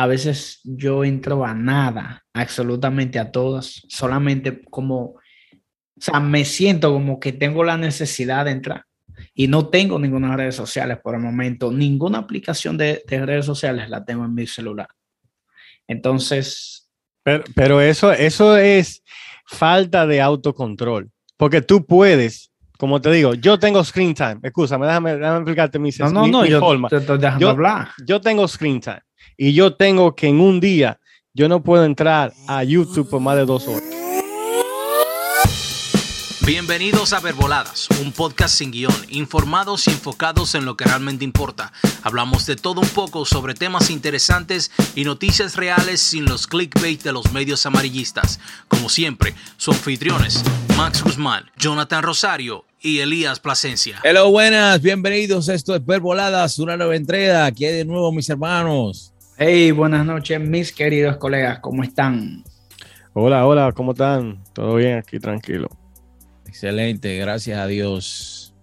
a veces yo entro a nada, absolutamente a todas, solamente como, o sea, me siento como que tengo la necesidad de entrar y no tengo ninguna redes sociales por el momento, ninguna aplicación de, redes sociales la tengo en mi celular. Entonces... Pero, pero eso, eso es falta de autocontrol, porque tú puedes como te digo, yo tengo screen time. Escúchame, déjame, déjame explicarte mi, no, no, no, yo forma. Te dejando yo, hablar. Yo tengo screen time y yo tengo que en un día yo no puedo entrar a YouTube por más de dos horas. Bienvenidos a Verboladas, un podcast sin guion, informados y enfocados en lo que realmente importa. Hablamos de todo un poco sobre temas interesantes y noticias reales sin los clickbait de los medios amarillistas. Como siempre, sus anfitriones, Max Guzmán, Jonathan Rosario y Elías Plasencia. Hello, buenas, bienvenidos. Esto es Verboladas, una nueva entrega. Aquí de nuevo, mis hermanos. Hey, buenas noches, mis queridos colegas, ¿cómo están? Hola, hola, ¿cómo están? Todo bien aquí, tranquilo. Excelente, gracias a Dios.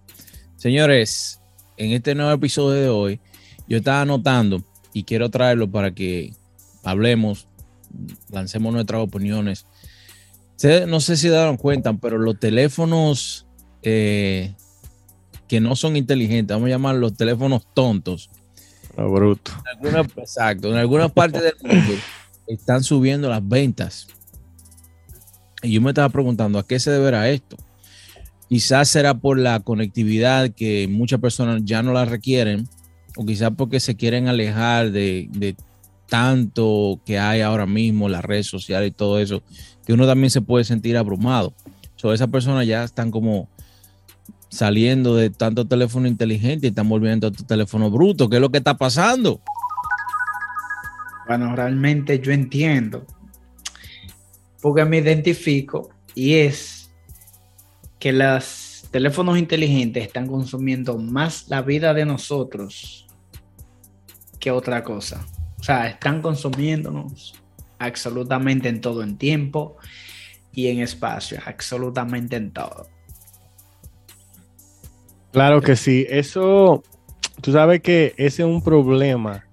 Señores, en este nuevo episodio de hoy, yo estaba anotando y quiero traerlo para que hablemos, lancemos nuestras opiniones. No sé si dieron cuenta, pero los teléfonos eh, que no son inteligentes, vamos a llamar los teléfonos tontos. bruto. exacto, en algunas partes del mundo están subiendo las ventas. Y yo me estaba preguntando, ¿a qué se deberá esto? Quizás será por la conectividad que muchas personas ya no la requieren, o quizás porque se quieren alejar de, tanto que hay ahora mismo, las redes sociales y todo eso, que uno también se puede sentir abrumado. So, esas personas ya están como saliendo de tanto teléfono inteligente y están volviendo a tu teléfono bruto. ¿Qué es lo que está pasando? Bueno, realmente yo entiendo, porque me identifico y es que los teléfonos inteligentes están consumiendo más la vida de nosotros que otra cosa. O sea, están consumiéndonos absolutamente en todo en tiempo y en espacio, absolutamente en todo. Claro que sí, eso, tú sabes que ese es un problema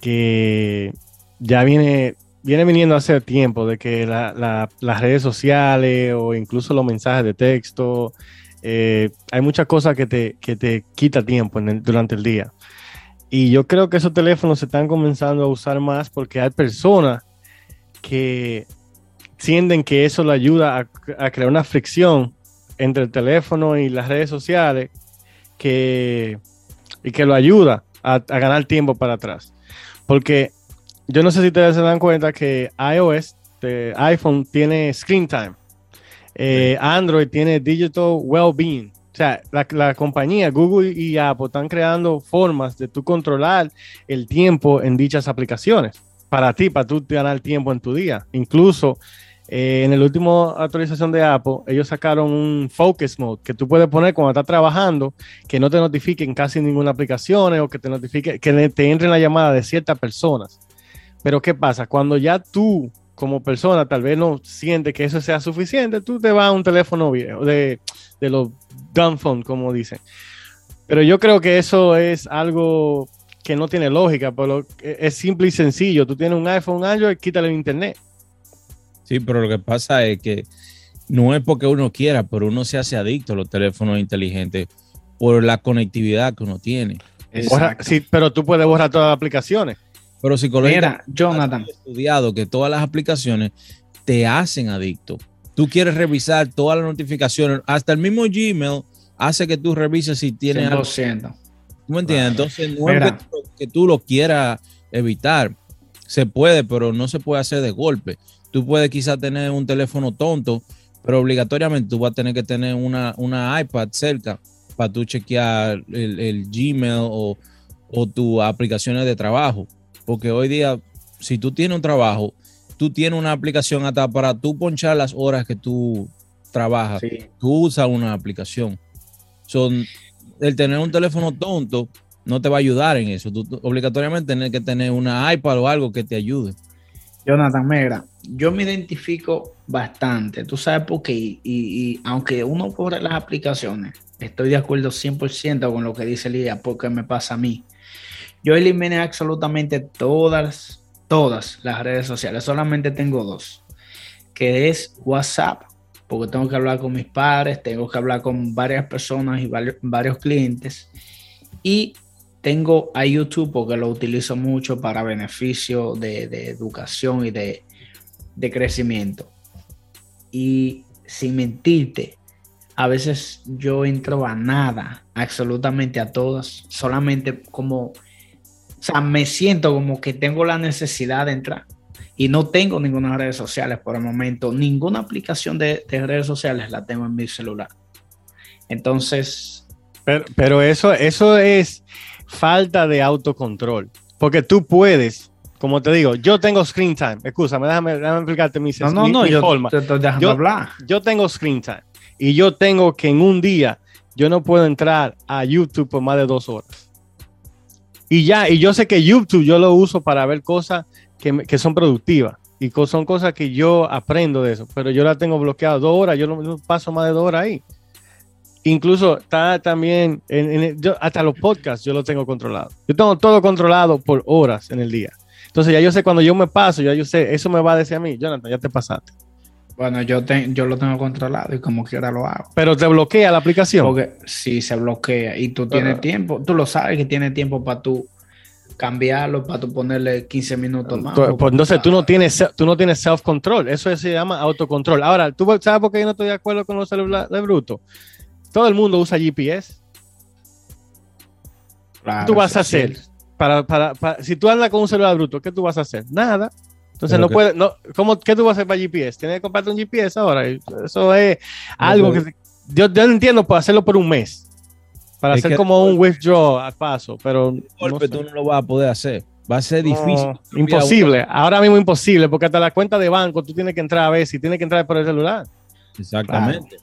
que ya viene viene viniendo hace tiempo de que las redes sociales o incluso los mensajes de texto, eh, hay muchas cosas que te, que te quita tiempo durante el día. Y yo creo que esos teléfonos se están comenzando a usar más porque hay personas que sienten que eso le ayuda a, crear una fricción entre el teléfono y las redes sociales que, y que lo ayuda a, a ganar tiempo para atrás. Porque yo no sé si ustedes se dan cuenta que iOS, de iPhone, tiene screen time. Eh, Android tiene digital well-being. O sea, la, compañía Google y Apple están creando formas de tú controlar el tiempo en dichas aplicaciones para ti, para tú ganar tiempo en tu día. Incluso eh, en la última actualización de Apple, ellos sacaron un focus mode que tú puedes poner cuando estás trabajando, que no te notifiquen casi ninguna aplicación o que te notifique, que te entre la llamada de ciertas personas. Pero ¿qué pasa? Cuando ya tú como persona tal vez no sientes que eso sea suficiente, tú te vas a un teléfono viejo, de, de los dumb phone, como dicen. Pero yo creo que eso es algo que no tiene lógica, pero es simple y sencillo. Tú tienes un iPhone, Android, quítale el internet. Sí, pero lo que pasa es que no es porque uno quiera, pero uno se hace adicto a los teléfonos inteligentes por la conectividad que uno tiene. sí, pero tú puedes borrar todas las aplicaciones. Pero psicología, Jonathan. estudiado que todas las aplicaciones te hacen adicto. Tú quieres revisar todas las notificaciones, hasta el mismo Gmail hace que tú revises si tienes 100%. ¿Tú me entiendes? Entonces, no es que, tú lo quieras evitar. Se puede, pero no se puede hacer de golpe. Tú puedes quizás tener un teléfono tonto, pero obligatoriamente tú vas a tener que tener una, una iPad cerca para tú chequear el, Gmail o, o tus aplicaciones de trabajo. Porque hoy día, si tú tienes un trabajo, tú tienes una aplicación hasta para tú ponchar las horas que tú trabajas. Tú usas una aplicación. Son, el tener un teléfono tonto no te va a ayudar en eso. Tú, obligatoriamente tienes que tener una iPad o algo que te ayude. Jonathan Mera, yo me identifico bastante, tú sabes por qué, y, aunque uno corre las aplicaciones, estoy de acuerdo 100% con lo que dice Lía, porque me pasa a mí. Yo eliminé absolutamente todas todas las redes sociales. Solamente tengo dos, que es WhatsApp, porque tengo que hablar con mis padres, tengo que hablar con varias personas y varios, clientes. Y tengo a YouTube porque lo utilizo mucho para beneficio de, educación y de, de crecimiento. Y sin mentirte, a veces yo entro a nada, absolutamente a todas, solamente como, o sea, me siento como que tengo la necesidad de entrar y no tengo ninguna redes sociales por el momento, ninguna aplicación de, redes sociales la tengo en mi celular. Entonces... Pero, eso, eso es falta de autocontrol, porque tú puedes como te digo, yo tengo screen time. Escúchame, déjame, déjame explicarte mi, no, no, no, yo forma. Te hablar. Yo tengo screen time y yo tengo que en un día yo no puedo entrar a YouTube por más de dos horas. Y ya, y yo sé que YouTube yo lo uso para ver cosas que, son productivas y son cosas que yo aprendo de eso, pero yo la tengo bloqueada dos horas, yo no, paso más de dos horas ahí. Incluso está también, en, hasta los podcasts yo lo tengo controlado. Yo tengo todo controlado por horas en el día. Entonces ya yo sé cuando yo me paso, ya yo sé, eso me va a decir a mí, Jonathan, ya te pasaste. Bueno, yo, yo lo tengo controlado y como quiera lo hago. Pero te bloquea la aplicación. Porque sí, se bloquea y tú tienes tiempo, tú lo sabes que tienes tiempo para tú cambiarlo, para tú ponerle 15 minutos más. Pues, entonces tú no tienes, tú no tienes self-control, eso se llama autocontrol. Ahora, ¿tú sabes por qué yo no estoy de acuerdo con los celulares de bruto? Todo el mundo usa GPS. ¿Qué tú vas a hacer? Para, para, para, si tú andas con un celular bruto, ¿qué tú vas a hacer? Nada. Entonces no puede, no, ¿cómo, ¿qué tú vas a hacer para GPS? Tienes que comprarte un GPS ahora. Eso es algo que yo, yo entiendo para hacerlo por un mes. Para hacer como un withdraw a paso, pero no tú no lo vas a poder hacer. Va a ser difícil. imposible. Ahora mismo imposible, porque hasta la cuenta de banco tú tienes que entrar a ver si tienes que entrar por el celular. Exactamente.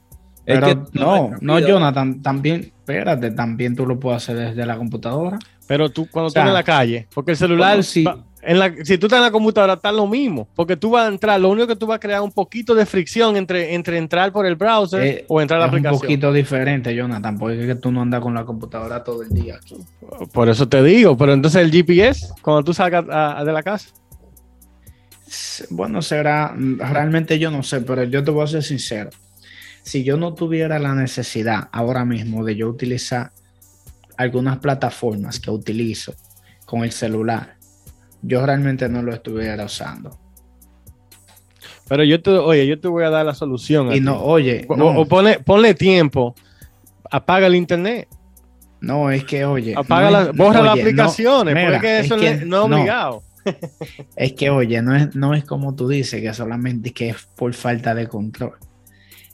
Pero no, no, Jonathan, también, espérate, también tú lo puedes hacer desde la computadora. Pero tú cuando estás en la calle, porque el celular, sí. en la, si tú estás en la computadora, está lo mismo, porque tú vas a entrar, lo único que tú vas a crear un poquito de fricción entre, entre entrar por el browser eh, o entrar a la aplicación. Es un poquito diferente, Jonathan, porque es que tú no andas con la computadora todo el día aquí. Por eso te digo, pero entonces el GPS, cuando tú salgas de la casa. Bueno, será, realmente yo no sé, pero yo te voy a ser sincero si yo no tuviera la necesidad ahora mismo de yo utilizar algunas plataformas que utilizo con el celular, yo realmente no lo estuviera usando. Pero yo te, oye, yo te voy a dar la solución. Y no, oye, o, ponle, tiempo, apaga el internet. No, es que, oye, apaga borra las aplicaciones, porque eso no es obligado. Es que, oye, no es, no es como tú dices, que solamente que es por falta de control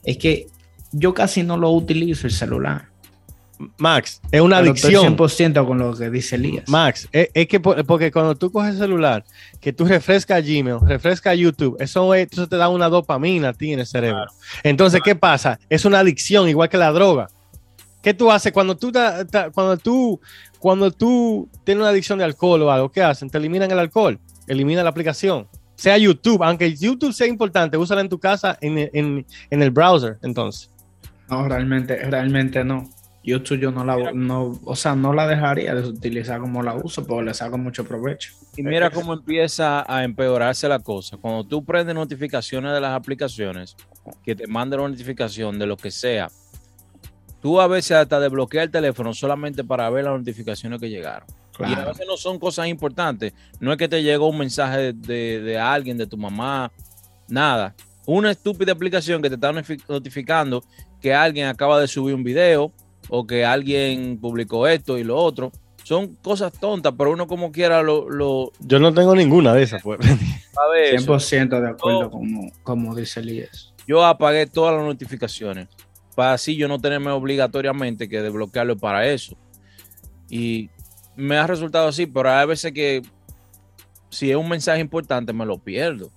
es que yo casi no lo utilizo el celular. Max, es una adicción. Estoy 100% con lo que dice Elías. Max, es, que porque cuando tú coges el celular, que tú refrescas Gmail, refrescas YouTube, eso, eso te da una dopamina a ti en el cerebro. Entonces, ¿qué pasa? Es una adicción, igual que la droga. ¿Qué tú haces cuando tú, cuando tú, cuando tú tienes una adicción de alcohol o algo? ¿Qué hacen? Te eliminan el alcohol, eliminan la aplicación sea YouTube, aunque YouTube sea importante, úsala en tu casa en, el browser, entonces. No, realmente, realmente no. YouTube yo no la, no, o sea, no la dejaría de utilizar como la uso, porque le saco mucho provecho. Y mira cómo empieza a empeorarse la cosa. Cuando tú prendes notificaciones de las aplicaciones, que te manden una notificación de lo que sea, tú a veces hasta desbloqueas el teléfono solamente para ver las notificaciones que llegaron. Y a veces no son cosas importantes. No es que te llegó un mensaje de, alguien, de tu mamá, nada. Una estúpida aplicación que te está notificando que alguien acaba de subir un video o que alguien publicó esto y lo otro. Son cosas tontas, pero uno como quiera lo... Yo no tengo ninguna de esas, pues. 100% de acuerdo como, como dice Elías. Yo apagué todas las notificaciones para así yo no tenerme obligatoriamente que desbloquearlo para eso. Y me ha resultado así, pero hay veces que si es un mensaje importante me lo pierdo.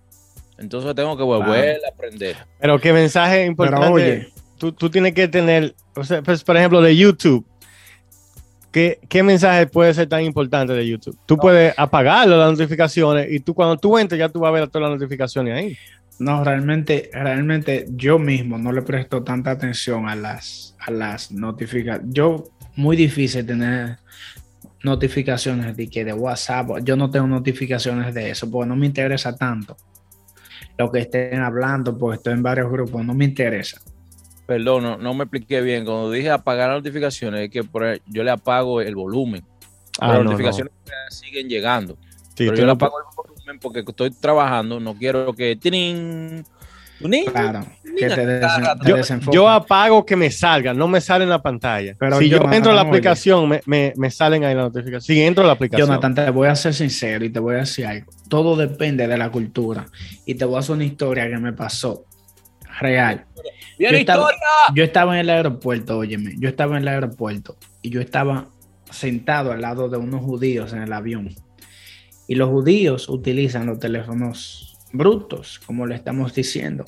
Entonces tengo que volver a aprender. Pero qué mensaje importante. oye, tú, tienes que tener, o sea, pues, por ejemplo, de YouTube. ¿Qué, ¿Qué, mensaje puede ser tan importante de YouTube? Tú puedes apagarlo, las notificaciones, y tú cuando tú entres ya tú vas a ver todas las notificaciones ahí. No, realmente, realmente yo mismo no le presto tanta atención a las, a las notificaciones. Yo, muy difícil tener notificaciones de que de WhatsApp, yo no tengo notificaciones de eso, porque no me interesa tanto lo que estén hablando, porque estoy en varios grupos, no me interesa. Perdón, no, me expliqué bien. Cuando dije apagar las notificaciones, es que yo le apago el volumen. Ah, las notificaciones siguen llegando. pero yo le apago el volumen porque estoy trabajando, no quiero que... Claro, que te yo, apago que me salga, no me sale en la pantalla. Pero si yo, entro a la aplicación, me, me, salen ahí las notificaciones. Si entro a la aplicación. Jonathan, te voy a ser sincero y te voy a decir algo. Todo depende de la cultura. Y te voy a hacer una historia que me pasó. Real. Yo estaba, yo estaba en el aeropuerto, óyeme. Yo estaba en el aeropuerto y yo estaba sentado al lado de unos judíos en el avión. Y los judíos utilizan los teléfonos brutos, como le estamos diciendo.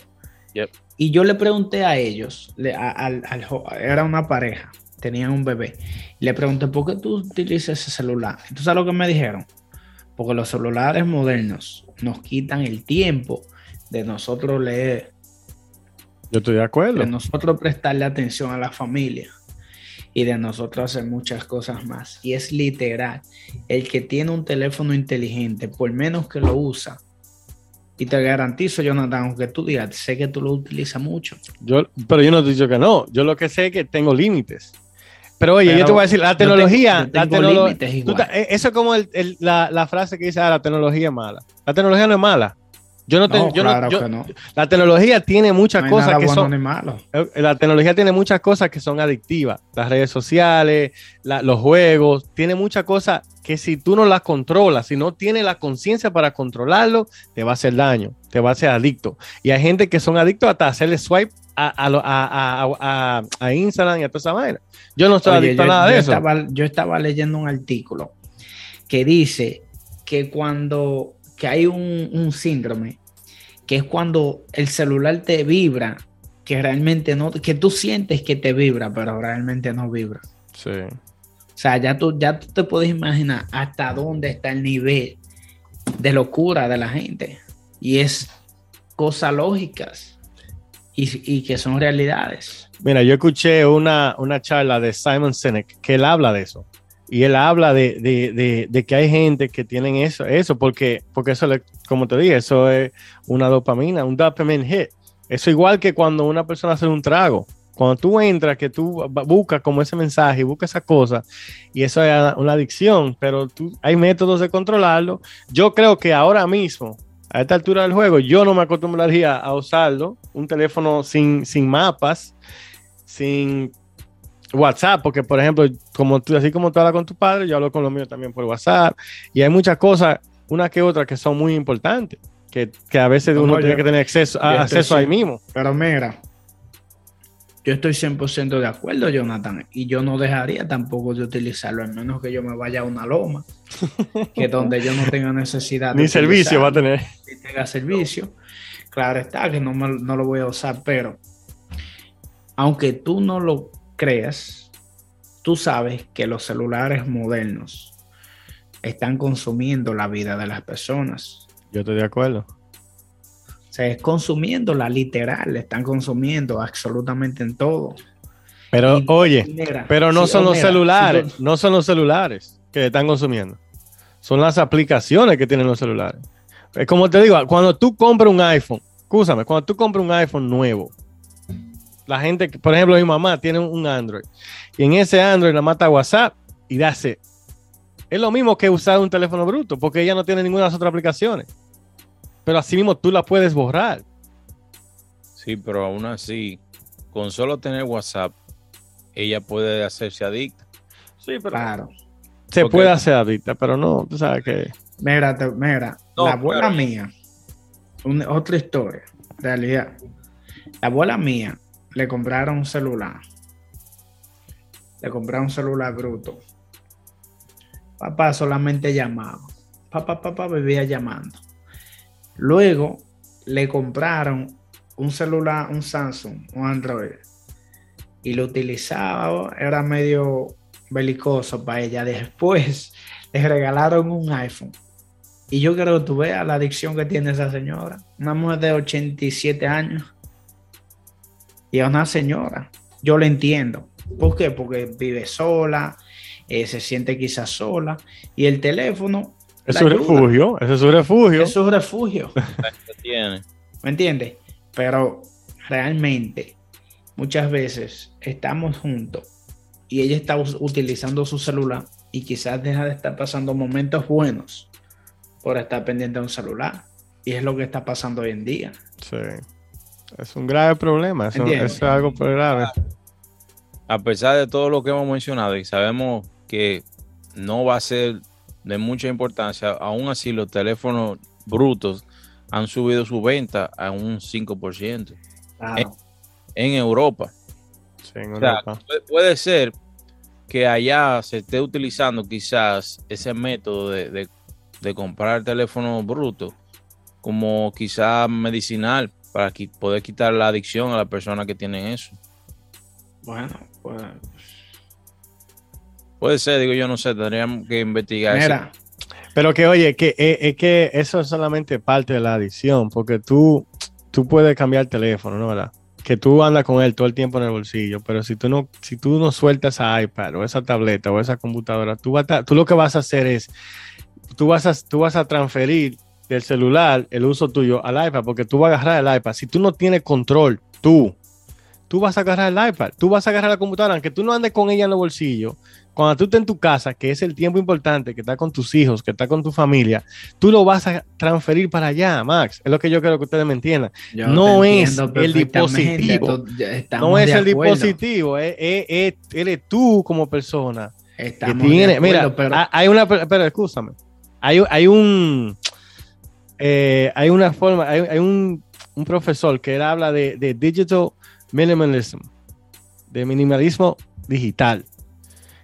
Y yo le pregunté a ellos, era una pareja, tenían un bebé. Le pregunté, ¿por qué tú utilizas ese celular? Entonces, ¿sabes lo que me dijeron? Porque los celulares modernos nos quitan el tiempo de nosotros leer. Yo estoy de acuerdo. De nosotros prestarle atención a la familia y de nosotros hacer muchas cosas más. Y es literal, el que tiene un teléfono inteligente, por menos que lo usa, y te garantizo, Jonathan, aunque tú digas, sé que tú lo utilizas mucho. Yo, pero yo no te digo que no. Yo lo que sé es que tengo límites. Pero oye, yo te voy a decir, la tecnología, la eh, eso es como la, la, frase que dice, ah, la tecnología es mala. La tecnología no es mala. Yo no tengo, La tecnología tiene muchas cosas que son. Eh, la tecnología tiene muchas cosas que son adictivas. Las redes sociales, los juegos, tiene muchas cosas que si tú no las controlas, si no tienes la conciencia para controlarlo, te va a hacer daño, te va a hacer adicto. Y hay gente que son adictos hasta hacerle swipe a, Instagram y a toda esa manera. Yo no estoy adicto a nada de eso. yo estaba leyendo un artículo que dice que cuando que hay un, síndrome, que es cuando el celular te vibra, que realmente no, que tú sientes que te vibra, pero realmente no vibra. Sí. O sea, ya tú, ya tú te puedes imaginar hasta dónde está el nivel de locura de la gente. Y es cosas lógicas y, que son realidades. Mira, yo escuché una, una charla de Simon Sinek que él habla de eso. Y él habla de, que hay gente que tienen eso, eso porque, porque eso, como te dije, eso es una dopamina, un dopamine hit. Eso igual que cuando una persona hace un trago. Cuando tú entras, que tú buscas como ese mensaje buscas esa cosa, y eso es una adicción, pero hay métodos de controlarlo. Yo creo que ahora mismo, a esta altura del juego, yo no me acostumbraría a usarlo, un teléfono sin, sin mapas, sin WhatsApp, porque por ejemplo, como tú, así como tú hablas con tu padre, yo hablo con los míos también por WhatsApp, y hay muchas cosas, una que otra, que son muy importantes, que, a veces uno tiene que tener acceso, a, acceso ahí mismo. Pero mira, yo estoy 100% de acuerdo, Jonathan, y yo no dejaría tampoco de utilizarlo, al menos que yo me vaya a una loma, que donde yo no tenga necesidad. Ni servicio va a tener. Ni tenga servicio. Claro está que no, no lo voy a usar, pero aunque tú no lo creas, tú sabes que los celulares modernos están consumiendo la vida de las personas. Yo estoy de acuerdo. O sea, es consumiendo la literal, están consumiendo absolutamente en todo. Pero oye, pero no son los celulares, no son los celulares que están consumiendo. Son las aplicaciones que tienen los celulares. Es como te digo, cuando tú compras un iPhone, escúchame, cuando tú compras un iPhone nuevo, la gente, por ejemplo, mi mamá tiene un Android y en ese Android la mata WhatsApp y hace. Es lo mismo que usar un teléfono bruto porque ella no tiene ninguna de las otras aplicaciones. Pero así mismo tú la puedes borrar. Sí, pero aún así, con solo tener WhatsApp, ella puede hacerse adicta. Sí, pero. Claro. Se puede hacer adicta, pero no, tú sabes que. Mira, mira, la abuela mía, otra historia, realidad. La abuela mía le compraron un celular. Le compraron un celular bruto. Papá solamente llamaba. Papá, papá vivía llamando. Luego le compraron un celular, un Samsung, un Android. Y lo utilizaba, era medio belicoso para ella. Después le regalaron un iPhone. Y yo creo que tú veas la adicción que tiene esa señora. Una mujer de 87 años y a una señora. Yo lo entiendo. ¿Por qué? Porque vive sola, eh, se siente quizás sola y el teléfono... Es la su ayuda. refugio, ese es su refugio. Es su refugio. ¿Me entiendes? Pero realmente muchas veces estamos juntos y ella está utilizando su celular y quizás deja de estar pasando momentos buenos por estar pendiente de un celular. Y es lo que está pasando hoy en día. Sí. Es un grave problema, eso, es algo muy grave. a pesar de todo lo que hemos mencionado y sabemos que no va a ser de mucha importancia, aún así los teléfonos brutos han subido su venta a un 5% Claro. en Europa. Sí, en O sea, Europa. puede, puede ser que allá se esté utilizando quizás ese método de, de- de comprar teléfonos brutos como quizás medicinal para poder quitar la adicción a las personas que tienen eso. Bueno, pues Puede ser, digo yo, no sé, tendríamos que investigar. eso. Pero que oye, que eh, es que eso es solamente parte de la adicción, porque tú, tú puedes cambiar el teléfono, ¿no? ¿Verdad? Que tú andas con él todo el tiempo en el bolsillo, pero si tú no, si tú no sueltas esa iPad o esa tableta o esa computadora, tú, vas a- tú lo que vas a hacer es, tú vas a, tú vas a transferir del celular el uso tuyo al iPad, porque tú vas a agarrar el iPad. Si tú no tienes control, tú, tú vas a agarrar el iPad, tú vas a agarrar la computadora, aunque tú no andes con ella en los bolsillos, cuando tú estés en tu casa, que es el tiempo importante, que estás con tus hijos, que estás con tu familia, tú lo vas a transferir para allá, Max. Es lo que yo quiero que ustedes me entiendan. yo No es el dispositivo. no es el dispositivo, es, es- es- eres tú como persona que Estamos de tiene. acuerdo, Mira, pero ha- hay una. Pero escúchame. Hay, hay un. Eh, hay una forma. Hay, hay un, un profesor que él habla de, de digital minimalism, de minimalismo digital.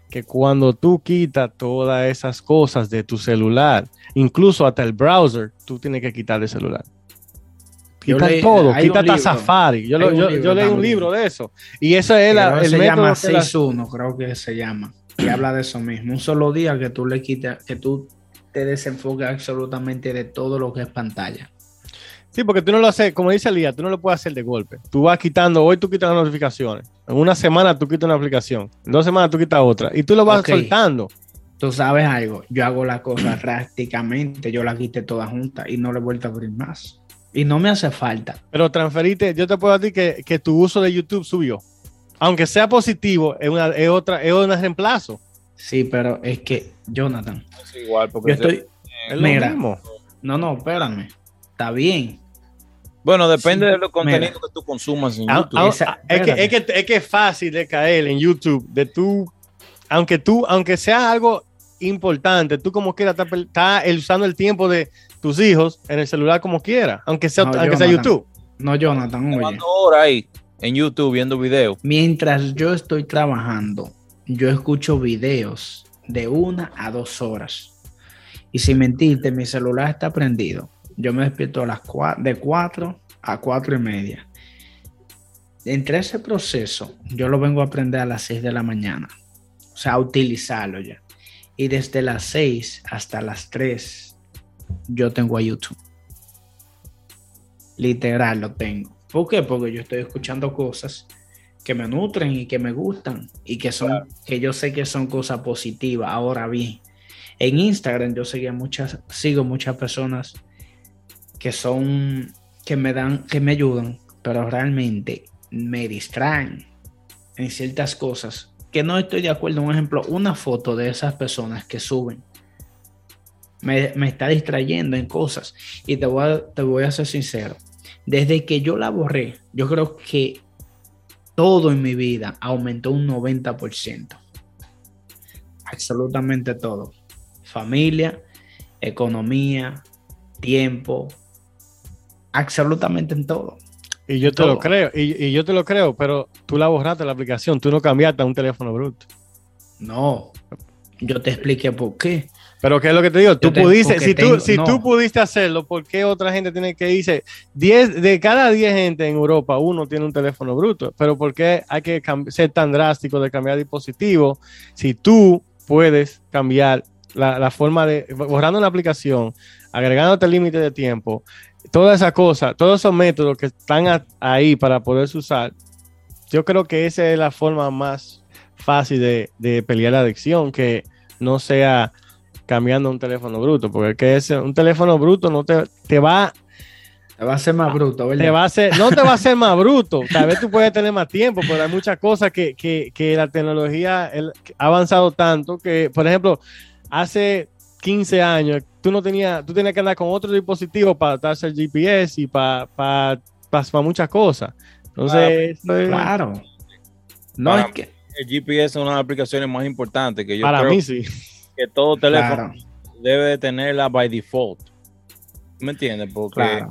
Que cuando tú quitas todas esas cosas de tu celular, incluso hasta el browser, tú tienes que quitar el celular. Leí- todo, quita hasta Safari. Yo, lo- un yo, libro yo leí un libro de eso. Y eso es la- el se llama método que la- 6-1, creo que se llama, que habla de eso mismo. Un solo día que tú le quitas, que tú te desenfoques absolutamente de todo lo que es pantalla. Sí, porque tú no lo haces, como dice Lía, tú no lo puedes hacer de golpe. Tú vas quitando, hoy tú quitas las notificaciones. En una semana tú quitas una aplicación. En dos semanas tú quitas otra. Y tú lo vas Ok. soltando. Tú sabes algo, yo hago la cosa drásticamente, yo la quité toda junta y no le he vuelto a abrir más. Y no me hace falta. Pero transferiste, yo te puedo decir que, que tu uso de YouTube subió. Aunque sea positivo, es, una, es otra, es un reemplazo. Sí, pero es que, Jonathan, Es igual, porque yo estoy... Es Mira. mismo. No, no, espérame. Está bien. Bueno, depende Sí, de los contenidos mira. que tú consumas en Ah, YouTube. ah, es, que, es, que, es que es fácil de caer en YouTube, de tú, aunque tú, aunque sea algo importante, tú como quieras estás estás usando el tiempo de tus hijos en el celular como quieras, aunque sea, No, aunque sea. YouTube. No, Jonathan, oye. ¿Cuántas horas ahí en YouTube viendo videos? Mientras yo estoy trabajando, yo escucho videos de una a dos horas. Y sin mentirte, mi celular está prendido. Yo me despierto a las cua- de 4 a 4 y media. Entre ese proceso, yo lo vengo a aprender a las 6 de la mañana. O sea, a utilizarlo ya. Y desde las 6 hasta las 3, yo tengo a YouTube. Literal lo tengo. ¿Por qué? Porque yo estoy escuchando cosas que me nutren y que me gustan y que son que yo sé que son cosas positivas. Ahora bien, en Instagram yo sigo muchas sigo muchas personas que son que me dan que me ayudan, pero realmente me distraen en ciertas cosas que no estoy de acuerdo. Un ejemplo, una foto de esas personas que suben me, me está distrayendo en cosas y te voy a, te voy a ser sincero. Desde que yo la borré, yo creo que todo en mi vida aumentó un 90%. Absolutamente todo. Familia, economía, tiempo, absolutamente en todo. Y yo te Todo. lo creo, y, y yo te lo creo, pero tú la borraste la aplicación, tú no cambiaste a un teléfono bruto. No, yo te expliqué por qué. Pero ¿qué es lo que te digo? Tú te- pudiste, si, tú, si no. tú pudiste hacerlo, ¿por qué otra gente tiene que irse? 10, de cada 10 gente en Europa, uno tiene un teléfono bruto. Pero ¿por qué hay que ser tan drástico de cambiar dispositivo si tú puedes cambiar la, la forma de, borrando una aplicación, agregándote límite de tiempo, todas esas cosas, todos esos métodos que están a- ahí para poderse usar, yo creo que esa es la forma más fácil de, de pelear la adicción que no sea cambiando un teléfono bruto, porque que ese, un teléfono bruto no te, te va te va a hacer más bruto, ¿verdad? Te va a hacer, no te va a hacer más bruto. Tal vez tú puedes tener más tiempo, pero hay muchas cosas que, que, que la tecnología ha avanzado tanto que, por ejemplo, hace 15 años tú no tenías, tú tenías que andar con otro dispositivo para adaptarse al GPS y para, para, para, muchas cosas. Entonces, claro. No es que el GPS es una de las aplicaciones más importantes que yo para mí sí. Que todo teléfono debe de tenerla by default. ¿Me entiendes? Porque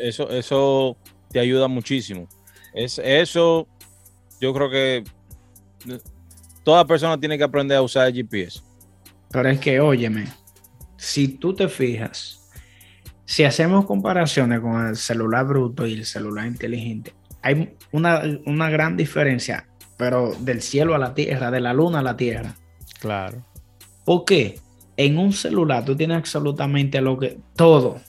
eso, eso te ayuda muchísimo. Es, eso, yo creo que toda persona tiene que aprender a usar el GPS. Pero es que, óyeme, si tú te fijas, si hacemos comparaciones con el celular bruto y el celular inteligente, hay una, una gran diferencia, pero del cielo a la tierra, de la luna a la tierra. Claro. ¿Por qué? En un celular tú tienes absolutamente lo que, todo,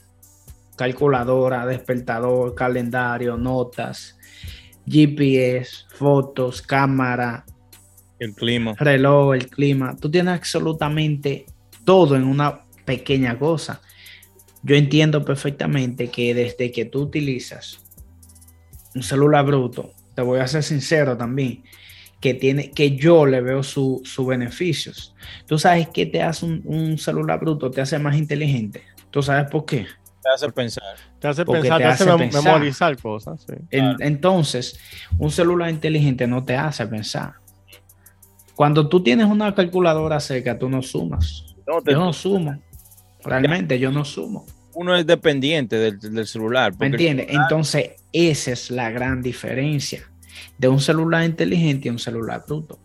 calculadora, despertador, calendario, notas, GPS, fotos, cámara, el clima, reloj, el clima. Tú tienes absolutamente todo en una pequeña cosa. Yo entiendo perfectamente que desde que tú utilizas un celular bruto, te voy a ser sincero también, que tiene, que yo le veo sus beneficios. Tú sabes que te hace un, un celular bruto, te hace más inteligente. ¿Tú sabes por qué? Te hace pensar. Te hace pensar, te, hace, memorizar cosas. entonces, un celular inteligente no te hace pensar. Cuando tú tienes una calculadora cerca, tú no sumas. yo no sumo. Realmente yo no sumo. Uno es dependiente del, celular. ¿Me entiendes? Entonces, esa es la gran diferencia de un celular inteligente y un celular bruto.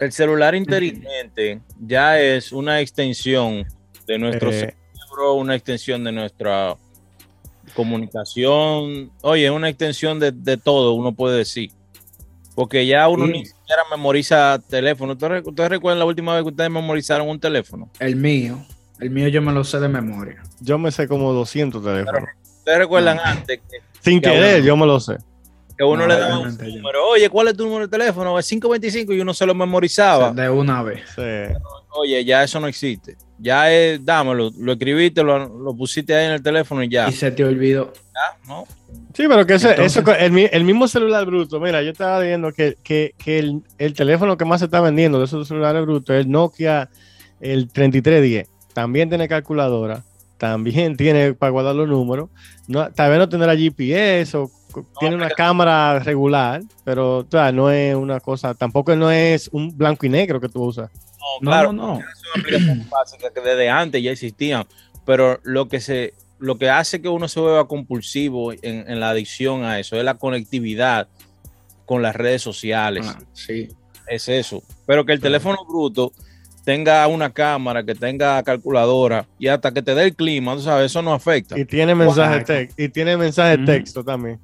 El celular inteligente ya es una extensión de nuestro eh, una extensión de nuestra comunicación. Oye, una extensión de, todo, uno puede decir. Porque ya uno ni siquiera memoriza teléfono. ¿Ustedes, recuerdan la última vez que ustedes memorizaron un teléfono? El mío. El mío yo me lo sé de memoria. Yo me sé como 200 teléfonos. ¿Ustedes recuerdan antes? Sin querer, yo me lo sé. Que uno le daba un número. Oye, ¿cuál es tu número de teléfono? Es 525 y uno se lo memorizaba. De una vez. Oye, ya eso no existe. Ya es, dámelo, lo escribiste, lo, pusiste ahí en el teléfono y ya. Y se te olvidó. ¿no? Sí, pero que eso, el, mismo celular bruto, mira, yo estaba viendo que, el, teléfono que más se está vendiendo de esos celulares brutos es el Nokia el 3310. También tiene calculadora, también tiene para guardar los números. No, tal vez no tendrá GPS o tiene una cámara regular, pero no es una cosa, tampoco no es un blanco y negro que tú usas. No, claro, no, que desde antes ya existían, pero lo que se lo que hace que uno se vuelva compulsivo en, la adicción a eso es la conectividad con las redes sociales. Ah, sí. Es eso. Pero que el teléfono bruto tenga una cámara, que tenga calculadora y hasta que te dé el clima, tú sabes, eso no afecta. Y tiene mensaje, de y tiene mensaje de texto también.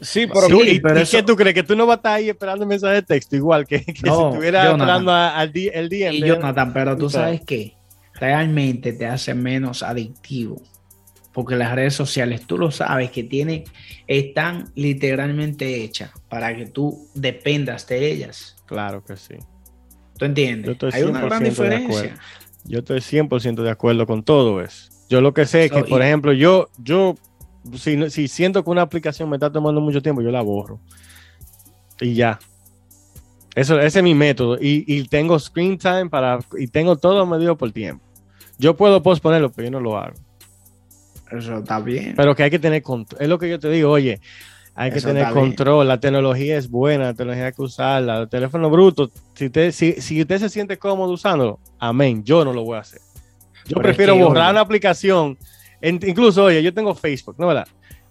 Sí, pero, ¿y, qué tú crees? ¿Que tú no vas a estar ahí esperando el mensaje de texto igual que, si estuviera esperando al día, el día? Y Jonathan, pero tú sabes que realmente te hace menos adictivo. Porque las redes sociales, tú lo sabes, que tienen, están literalmente hechas para que tú dependas de ellas. Claro que sí. ¿Tú entiendes? Hay una gran diferencia. Yo estoy 100% de acuerdo con todo eso. Yo lo que sé es que, por ejemplo, yo, yo si, siento que una aplicación me está tomando mucho tiempo, yo la borro. Y ya. Eso, ese es mi método. Y, tengo screen time para. Y tengo todo medido por tiempo. Yo puedo posponerlo, pero yo no lo hago. Eso está bien. Pero que hay que tener control. Es lo que yo te digo, oye, hay que tener control. La tecnología es buena, la tecnología hay que usarla. El teléfono bruto, si usted, si, usted se siente cómodo usándolo, amén. Yo no lo voy a hacer. Yo prefiero borrar una aplicación incluso, oye, yo tengo Facebook, ¿no verdad?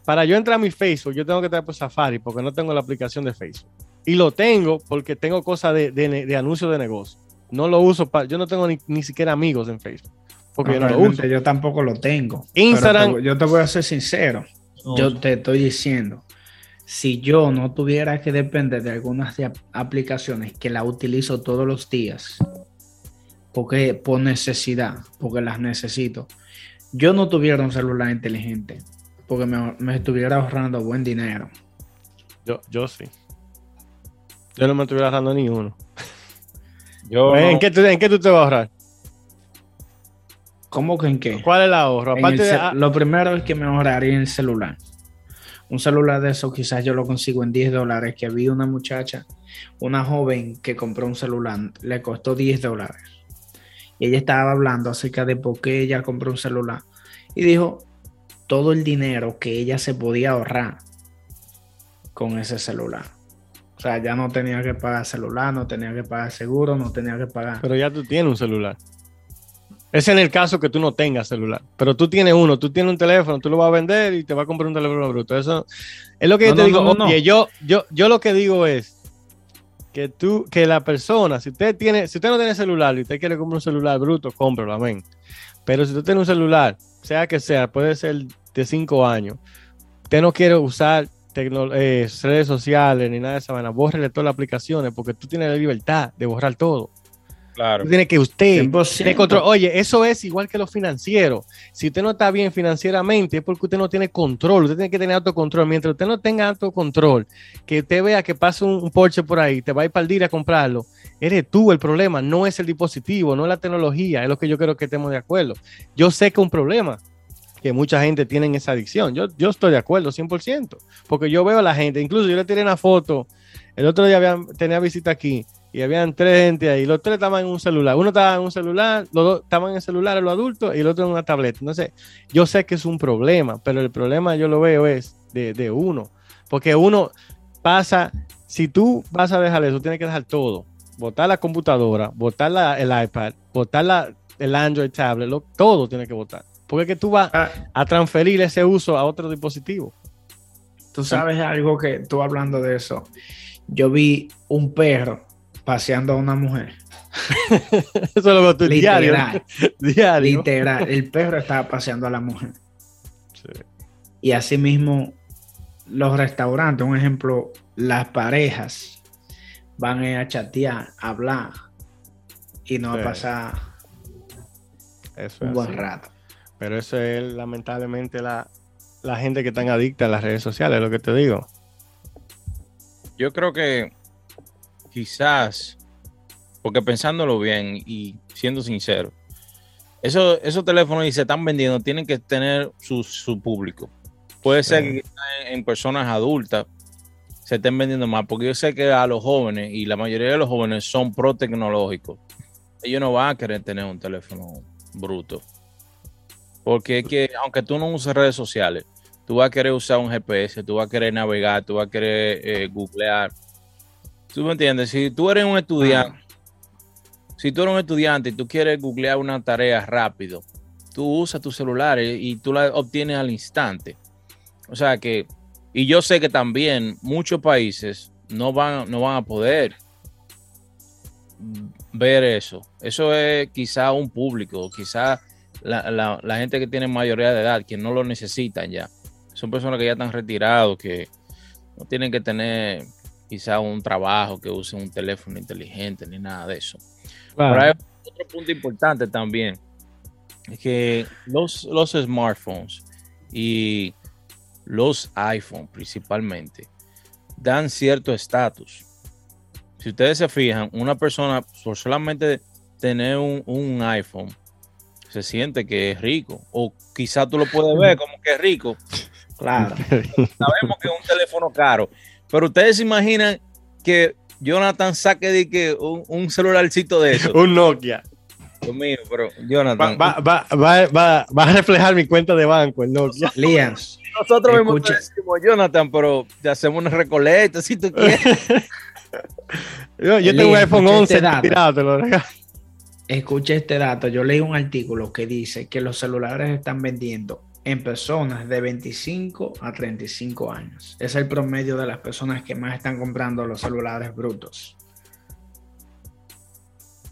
Para yo entrar a mi Facebook, yo tengo que estar por Safari porque no tengo la aplicación de Facebook. Y lo tengo porque tengo cosas de, de, anuncios de negocio. No lo uso para, yo no tengo ni, siquiera amigos en Facebook. Porque yo no lo uso. Yo tampoco lo tengo. Instagram. yo te voy a ser sincero. Yo te estoy diciendo, si yo no tuviera que depender de algunas aplicaciones que la utilizo todos los días, porque por necesidad, porque las necesito, yo no tuviera un celular inteligente porque me, estuviera ahorrando buen dinero. Yo, yo sí. Yo no me estuviera ahorrando ni uno. Yo ¿En, no- qué tú, en qué tú te vas a ahorrar? ¿Cómo que en qué? ¿Cuál es el ahorro? Aparte el de, ce- ah, Lo primero es que me ahorraría en el celular. Un celular de eso quizás yo lo consigo en 10 dólares, que vi una muchacha, una joven que compró un celular, le costó 10 dólares. Y ella estaba hablando acerca de por qué ella compró un celular. Y dijo todo el dinero que ella se podía ahorrar con ese celular. O sea, ya no tenía que pagar celular, no tenía que pagar seguro, no tenía que pagar. pero ya tú tienes un celular. Es en el caso que tú no tengas celular. Pero tú tienes uno, tú tienes un teléfono, tú lo vas a vender y te vas a comprar un teléfono bruto. Eso es lo que yo te no, digo. no, no, Oye, no. Yo, yo, yo lo que digo es que tú, que la persona, si usted tiene, si usted no tiene celular y usted quiere comprar un celular bruto, cómpralo, amén. Pero si usted tiene un celular, sea que sea, puede ser de cinco años, usted no quiere usar eh, redes sociales ni nada de esa vaina, bórrele todas las aplicaciones porque tú tienes la libertad de borrar todo. Claro. Tú tienes que usted 100%. tiene control. Oye, eso es igual que lo financiero. Si usted no está bien financieramente, es porque usted no tiene control. Usted tiene que tener autocontrol. Mientras usted no tenga autocontrol, que usted vea que pasa un, un Porsche por ahí, te va a ir para el día a comprarlo. Eres tú el problema, no es el dispositivo, no es la tecnología. Es lo que yo creo que estemos de acuerdo. Yo sé que es un problema que mucha gente tiene esa adicción. Yo, yo estoy de acuerdo 100%, porque yo veo a la gente, incluso yo le tiré una foto, el otro día había, tenía visita aquí y habían tres gente ahí, los tres estaban en un celular, uno estaba en un celular, los dos estaban en el celular, los adultos, y el otro en una tableta. Entonces, yo sé que es un problema, pero el problema yo lo veo es de, de uno, porque uno pasa, si tú vas a dejar eso, tienes que dejar todo, botar la computadora, botar la- el iPad, botar la, el Android tablet, lo- todo tiene que botar, porque es que tú vas Ah, a transferir ese uso a otro dispositivo. Tú sabes algo que tú hablando de eso. Yo vi un perro paseando a una mujer. Eso lo veo tú diario. Literal, Diario. literal. El perro estaba paseando a la mujer. Sí. Y asimismo, los restaurantes, un ejemplo, las parejas van a chatear, a hablar y no Sí. a pasar Eso un es buen así. rato. Pero eso es lamentablemente la, la gente que están adicta a las redes sociales, lo que te digo. Yo creo que quizás, porque pensándolo bien y siendo sincero, eso, esos teléfonos y se están vendiendo tienen que tener su, su público. Puede ser que en personas adultas se estén vendiendo más, porque yo sé que a los jóvenes, y la mayoría de los jóvenes son pro tecnológicos, ellos no van a querer tener un teléfono bruto. Porque es que, aunque tú no uses redes sociales, tú vas a querer usar un GPS, tú vas a querer navegar, tú vas a querer eh, googlear. ¿Tú me entiendes? Si tú eres un estudiante, si tú eres un estudiante y tú quieres googlear una tarea rápido, tú usas tu celular y, y tú la obtienes al instante. O sea que, y yo sé que también muchos países no van, no van a poder ver eso. Eso es quizá un público, quizá la, la- la gente que tiene mayoría de edad, que no lo necesitan ya. Son personas que ya están retirados, que no tienen que tener quizá un trabajo, que usen un teléfono inteligente, ni nada de eso. Pero hay otro punto importante también, es que los, los smartphones y los iPhone principalmente dan cierto estatus. Si ustedes se fijan, una persona por solamente tener un, un iPhone se siente que es rico. O quizá tú lo puedes ver como que es rico. Claro. Sabemos que es un teléfono caro. Pero ustedes se imaginan que Jonathan saque de que un, un celularcito de eso. Un Nokia. Dios mío, pero Va, Jonathan. va, va, va, va- va a reflejar mi cuenta de banco, el Nokia. Liam, nosotros mismos decimos, Jonathan, pero te hacemos una recoleta si tú quieres. Yo, yo tengo un iPhone escucha 11 este dato. tirado, te lo regalo. escucha este dato. Yo leí un artículo que dice que los celulares están vendiendo en personas de 25 a 35 años. Es el promedio de las personas que más están comprando los celulares brutos.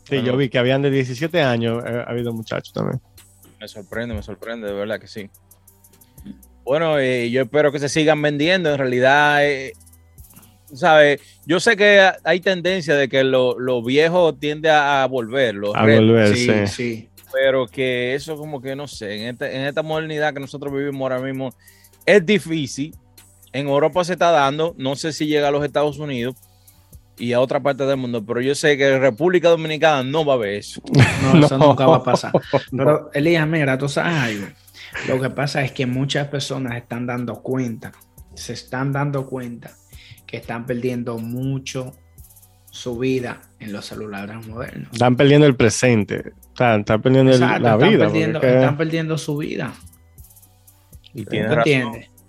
Sí, yo vi que habían de 17 años, eh, ha habido muchachos también. Me sorprende, me sorprende, de verdad que sí. Bueno, eh, yo espero que se sigan vendiendo. En realidad, eh, ¿sabes? Yo sé que hay tendencia de que lo, lo viejo tiende a, a volver, lo A volver, Sí, sí. sí. Pero que eso como que no sé, en esta, en esta modernidad que nosotros vivimos ahora mismo, es difícil. En Europa se está dando, no sé si llega a los Estados Unidos, y a otra parte del mundo, pero yo sé que en República Dominicana no va a haber eso. No, eso nunca va a pasar. Pero Elías, mira, tú sabes algo. Lo que pasa es que muchas personas están dando cuenta, se están dando cuenta que están perdiendo mucho su vida en los celulares modernos. Están perdiendo el presente, están, están perdiendo el- la están vida. Perdiendo, porque están perdiendo su vida. Y.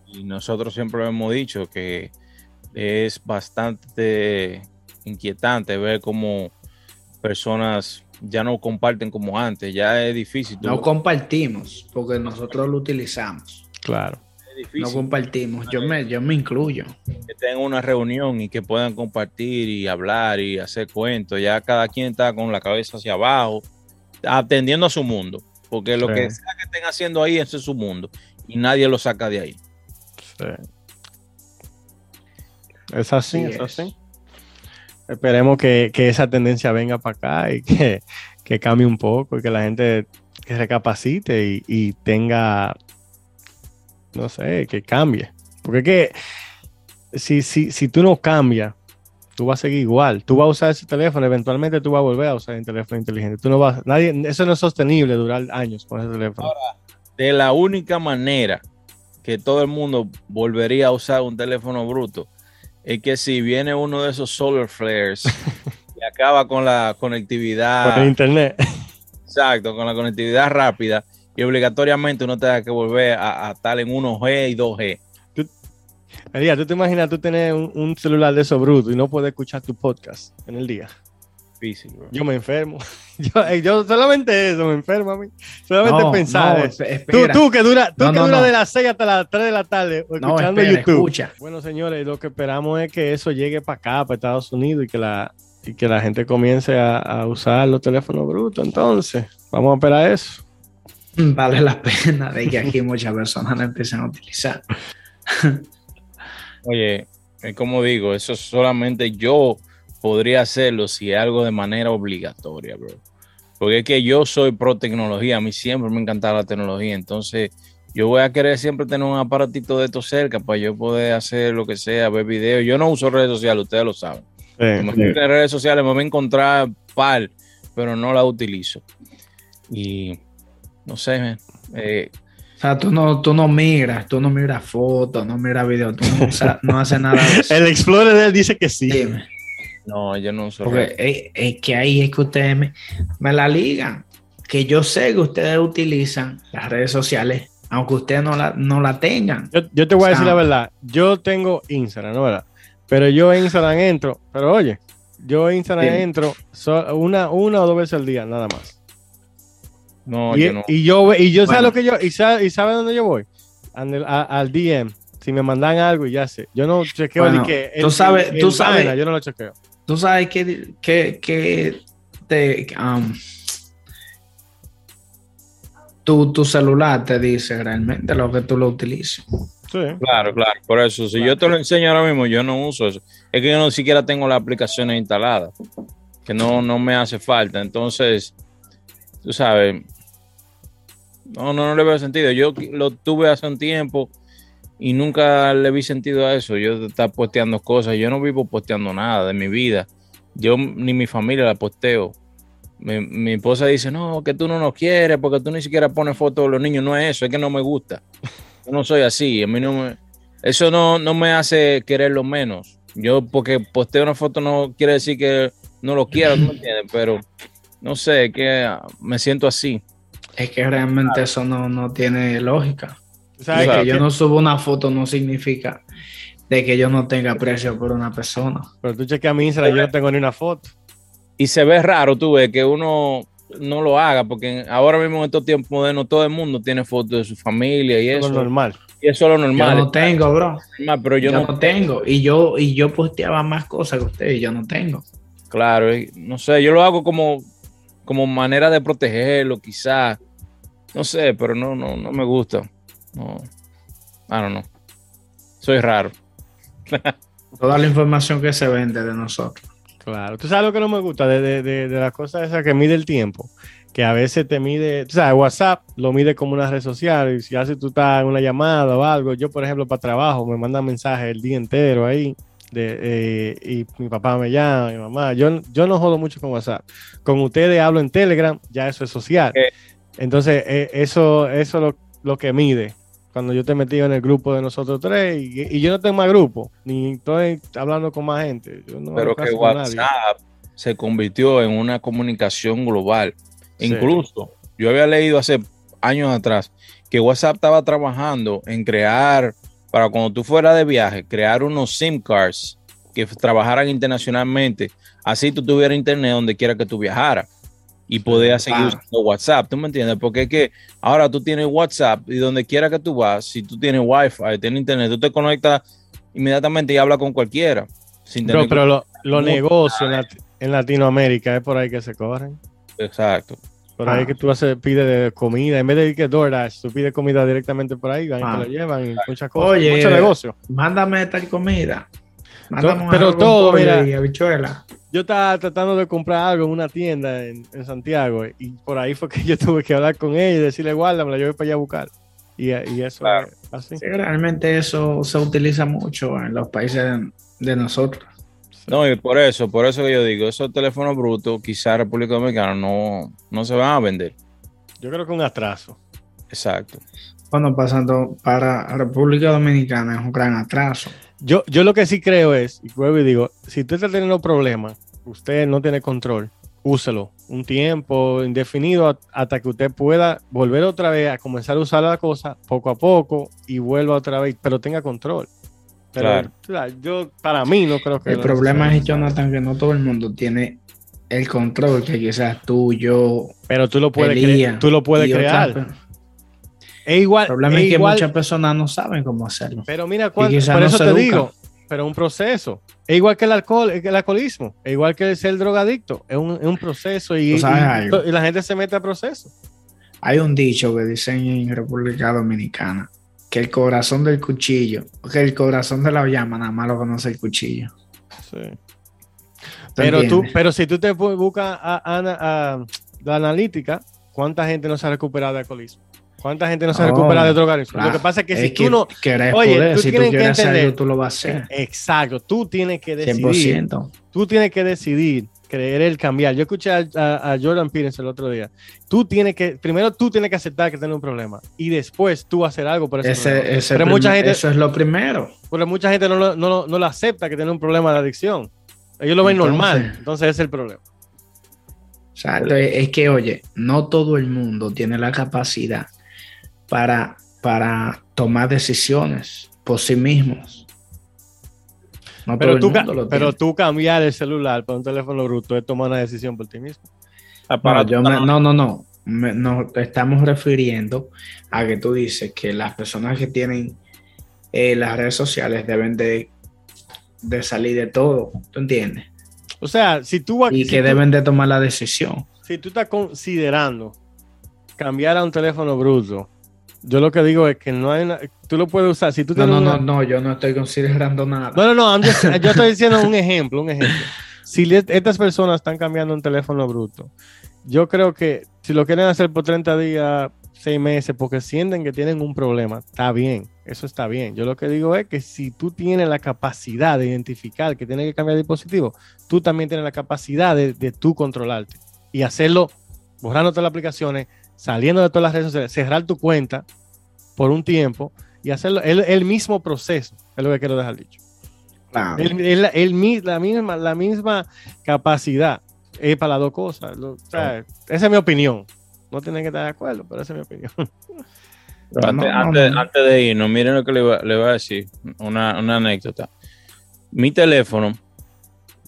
Y nosotros siempre hemos dicho que es bastante inquietante ver cómo personas ya no comparten como antes, ya es difícil. tú- No compartimos porque nosotros lo utilizamos. Claro. No compartimos. Yo me, yo me incluyo. que tengan una reunión y que puedan compartir y hablar y hacer cuentos. Ya cada quien está con la cabeza hacia abajo, atendiendo a su mundo, porque lo Sí. que sea que estén haciendo ahí, ese es su mundo y nadie lo saca de ahí. Sí. Es así, Sí es es. así. Esperemos que, que esa tendencia venga para acá y que, que cambie un poco y que la gente que recapacite y, y tenga, no sé, que cambie. Porque es que si, si, si tú no cambias, tú vas a seguir igual. Tú vas a usar ese teléfono, eventualmente tú vas a volver a usar el teléfono inteligente. Tú no vas, nadie, eso no es sostenible durar años con ese teléfono. De la única manera que todo el mundo volvería a usar un teléfono bruto es que si viene uno de esos solar flares y acaba con la conectividad, Por el internet. exacto, con la conectividad rápida y obligatoriamente uno tenga que volver a, a estar en 1G y 2G. María, ¿tú te imaginas tú tener un, un celular de esos bruto y no poder escuchar tu podcast en el día? Difícil, bro. Yo me enfermo. Yo, eh, yo solamente eso me enfermo a mí. Solamente No, pensar no, eso. Tú, tú que dura, tú No, que no, dura no. de las 6 hasta las 3 de la tarde No, escuchando espera, YouTube. escucha. Bueno, señores, lo que esperamos es que eso llegue para acá, para Estados Unidos, y que la, y que la gente comience a, a usar los teléfonos brutos. Entonces, vamos a esperar eso. Vale la pena de que aquí muchas personas lo empiecen a utilizar. Oye, es como digo, eso solamente yo podría hacerlo si es algo de manera obligatoria, bro. Porque es que yo soy pro tecnología, a mí siempre me ha encantado la tecnología, entonces yo voy a querer siempre tener un aparatito de esto cerca para yo poder hacer lo que sea, ver videos. Yo no uso redes sociales, ustedes lo saben. Sí, Me en redes sociales me voy a encontrar par, pero no la utilizo. Y no sé, man, eh, O sea, tú no, tú no migras, tú no miras fotos, no miras videos, tú no, no haces nada de eso. El Explorer de él dice que sí. No, yo no uso Porque es, es que ahí es que ustedes me, me la ligan. Que yo sé que ustedes utilizan las redes sociales, aunque ustedes no la, no la tengan. Yo, yo te voy a decir la verdad. Yo tengo Instagram, ¿no verdad? Pero yo en Instagram entro. Pero oye, yo en Instagram entro so- una, una o dos veces al día, nada más. No, y, yo no. y yo, y yo Bueno. sé lo que yo, y sabe, y sabe dónde yo voy. Al, a- al DM. Si me mandan algo y ya sé. Yo no chequeo Bueno, ni que. tú sabes- tú sabes- vaina, yo no lo chequeo. Tú sabes que, que, que te, um, tu, tu celular te dice realmente lo que tú lo utilizas. Sí. Claro, claro. Por eso, si yo te lo enseño ahora mismo, yo no uso eso. Es que yo no siquiera tengo las aplicaciones instaladas, que no, no me hace falta. Entonces, tú sabes, no, no, no le veo sentido. Yo lo tuve hace un tiempo y nunca le vi sentido a eso. Yo estar posteando cosas. Yo no vivo posteando nada de mi vida. Yo ni mi familia la posteo. Mi, mi esposa dice, no, que tú no nos quieres porque tú ni siquiera pones fotos de los niños. No es eso, es que no me gusta. Yo no soy así. A mí no me, eso no, no me hace quererlo menos. Yo porque posteo una foto no quiere decir que no lo quiero, ¿tú me entiendes? Pero no sé, que me siento así. Es que realmente eso no, no tiene lógica. Que que- yo no subo una foto no significa de que yo no tenga aprecio por una persona. Pero tú chequeas mi Instagram, yo no tengo ni una foto. Y se ve raro, tú ves, que uno no lo haga, porque ahora mismo en estos tiempos modernos todo el mundo tiene fotos de su familia y Es eso. lo normal. Y eso es lo Yo normal. no tengo, bro. normal, pero Yo, yo, no, no, tengo. Y yo, y yo posteaba más cosas que ustedes y yo no tengo. Claro, no sé, yo lo hago como, como manera de protegerlo, quizás. No sé, pero no, no, no me gusta. No, I don't know. Soy raro. Toda la información que se vende de nosotros. Claro. Tú sabes lo que no me gusta de, de, de, de las cosas esas que mide el tiempo. Que a veces te mide, tú sabes, WhatsApp lo mide como una red social. Y si hace tú estás en una llamada o algo, yo, por ejemplo, para trabajo, me mandan mensajes el día entero ahí. De, eh, y mi papá me llama, mi mamá. Yo, yo no jodo mucho con WhatsApp. Con ustedes hablo en Telegram, ya eso es social. Eh. Entonces, eh, eso, eso es lo, lo que mide. Cuando yo te metí en el grupo de nosotros tres y, y yo no tengo más grupo, ni estoy hablando con más gente. Yo no Pero que. WhatsApp se convirtió en una comunicación global. Sí. Incluso yo había leído hace años atrás que WhatsApp estaba trabajando en crear, para cuando tú fueras de viaje, crear unos SIM cards que trabajaran internacionalmente. Así tú tuvieras internet donde quiera que tú viajaras y podías seguir usando WhatsApp. ¿Tú me entiendes? Porque es que ahora tú tienes WhatsApp y donde quiera que tú vas, si tú tienes Wi-Fi, tienes internet, tú te conectas inmediatamente y hablas con cualquiera. Sin tener pero lo- los negocios en, Lat- en Latinoamérica es por ahí que se corren. Exacto. Por ahí Ah. que tú haces, pides de comida, en vez de ir que DoorDash, tú pides comida directamente por ahí, van y Ah. te lo llevan y muchas cosas. Oye, mucho negocio. Mándame tal comida. Mándame pero todo, mira. y habichuela. Yo estaba tratando de comprar algo en una tienda en, en Santiago y por ahí fue que yo tuve que hablar con ella y decirle, guárdamela, yo voy para allá a buscar. Y, y eso Claro. es así. Sí, realmente eso se utiliza mucho en los países de, de nosotros. No, y por eso, por eso que yo digo, esos teléfonos brutos, quizá República Dominicana no, no se van a vender. Yo creo que un atraso. Exacto. Bueno, pasando para República Dominicana es un gran atraso. Yo, yo lo que sí creo es, y vuelvo y digo, si usted está teniendo problemas, usted no tiene control, úselo un tiempo indefinido hasta que usted pueda volver otra vez a comenzar a usar la cosa poco a poco y vuelva otra vez, pero tenga control. Pero Claro. o sea, yo, para mí, no creo que. El problema es. Jonathan, que no todo el mundo tiene el control que quizás tú, yo, Pero tú lo puedes, cre- Elías tú lo puedes crear. Es igual. El problema es es que igual- muchas personas no saben cómo hacerlo. Pero mira, cuánto- quizá por no eso te educan. digo, pero un proceso. Es igual que el alcohol, el alcoholismo, es igual que ser drogadicto, es un, es un proceso y, Tú sabes y- algo. y la gente se mete a proceso. Hay un dicho que dicen en República Dominicana que el corazón del cuchillo, que el corazón de la llama nada más lo conoce el cuchillo. Sí. ¿Tú Pero, tú, pero si tú te bu- buscas a, a- a la analítica, ¿cuánta gente no se ha recuperado de alcoholismo? ¿Cuánta gente no se ha Oh, recuperado de drogadicto? claro. Lo que pasa es que Es si tú no... querés Oye, poder, tú si tú que entender- algo, tú lo vas a hacer. Exacto, tú tienes que decidir 100%. tú tienes que decidir creer el cambiar. Yo escuché a, a- a Jordan Peterson el otro día. Tú tienes que, primero tú tienes que aceptar que tienes un problema y después tú hacer algo por ese, problema. Ese, ese Pero mucha gente- Eso es lo primero. Porque mucha gente no, lo- no, lo- no lo acepta que tiene un problema de adicción. Ellos lo ven Entonces- normal. Entonces ese es el problema. O sea, es que, oye, no todo el mundo tiene la capacidad para, para tomar decisiones por sí mismos. No Pero tú, pero tú cambiar el celular por un teléfono bruto es tomar una decisión por ti mismo. No, yo me- no, no, no. Me- nos estamos refiriendo a que tú dices que las personas que tienen eh, las redes sociales deben de, de salir de todo, ¿tú entiendes? O sea, si tú, Y si que tú- deben de tomar la decisión. si tú estás considerando cambiar a un teléfono bruto, yo lo que digo es que no hay una, tú lo puedes usar. Si tú No, no, una- no, no, yo no estoy considerando nada. No, no, no, just- yo estoy diciendo un ejemplo, un ejemplo. Si le- estas personas están cambiando un teléfono bruto, yo creo que si lo quieren hacer por 30 días, 6 meses, porque sienten que tienen un problema, está bien, eso está bien. Yo lo que digo es que si tú tienes la capacidad de identificar que tienes que cambiar de dispositivo, tú también tienes la capacidad de, de tú controlarte y hacerlo borrando todas las aplicaciones, saliendo de todas las redes sociales, cerrar tu cuenta por un tiempo y hacerlo el, el mismo proceso, es lo que quiero dejar dicho. Claro. El- el- la, misma, la misma capacidad es para las dos cosas. Lo- o sea, esa es mi opinión. No tienen que estar de acuerdo, pero esa es mi opinión. Pero No, antes, no, antes- no. antes de irnos, miren lo que le le iba a decir, una, una anécdota. Mi teléfono,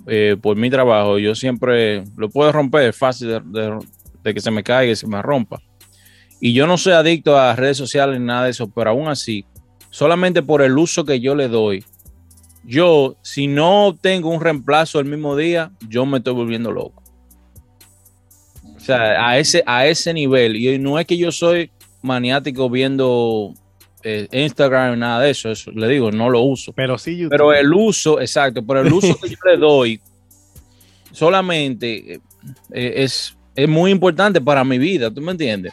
eh, por mi trabajo, yo siempre lo puedo romper, es fácil de, de- de que se me caiga y se me rompa. Y yo no soy adicto a redes sociales ni nada de eso, pero aún así, solamente por el uso que yo le doy, yo, si no obtengo un reemplazo el mismo día, yo me estoy volviendo loco. O sea, a ese, a ese nivel. Y no es que yo soy maniático viendo eh, Instagram, nada de eso, eso. Le digo, no lo uso. Pero sí, YouTube. Pero el uso, exacto, pero el uso que yo le doy solamente eh, eh, es, es muy importante para mi vida, ¿tú me entiendes?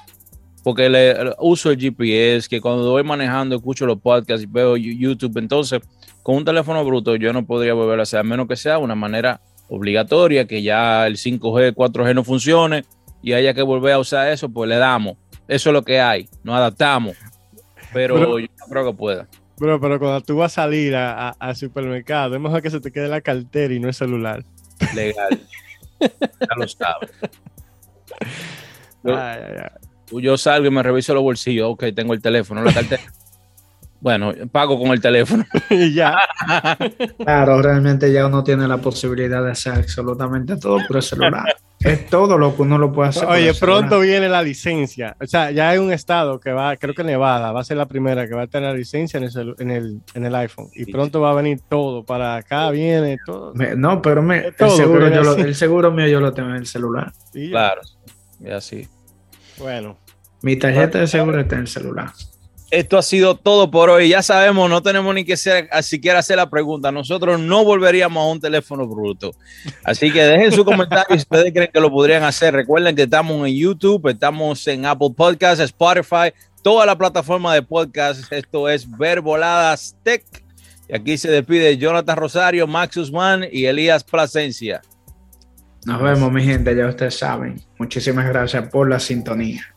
porque le, uso el GPS, que cuando voy manejando escucho los podcasts y veo YouTube. Entonces, con un teléfono bruto yo no podría volver a hacer, a menos que sea una manera obligatoria, que ya el 5G, 4G no funcione y haya que volver a usar eso, pues le damos. Eso es lo que hay, nos adaptamos. Pero, yo no creo que pueda. Bro, pero cuando tú vas a salir al supermercado, es mejor que se te quede la cartera y no el celular. Legal. ya lo sabes. Yo, salgo y me reviso los bolsillos. Ok, tengo el teléfono, la cartera. Bueno, pago con el teléfono. ya. Claro, realmente ya uno tiene la posibilidad de hacer absolutamente todo por el celular. Es todo lo que uno lo puede hacer. Oye, pronto viene la licencia. O sea, ya hay un estado que va, creo que Nevada, va a ser la primera que va a tener la licencia en el, en el, en el iPhone. Y pronto va a venir todo. Para acá viene todo. no, pero me, el, seguro el, seguro mío yo lo tengo en el celular. claro, y así. Bueno. Mi tarjeta de seguro está en el celular. Esto ha sido todo por hoy. Ya sabemos, no tenemos ni que siquiera hacer la pregunta. Nosotros no volveríamos a un teléfono bruto. Así que dejen su comentario si ustedes creen que lo podrían hacer. Recuerden que estamos en YouTube, estamos en Apple Podcasts, Spotify, toda la plataforma de podcast. Esto es Verboladas Tech. Y aquí se despide Jonathan Rosario, Max Usman y Elías Plasencia. Nos vemos, mi gente, ya ustedes saben. Muchísimas gracias por la sintonía.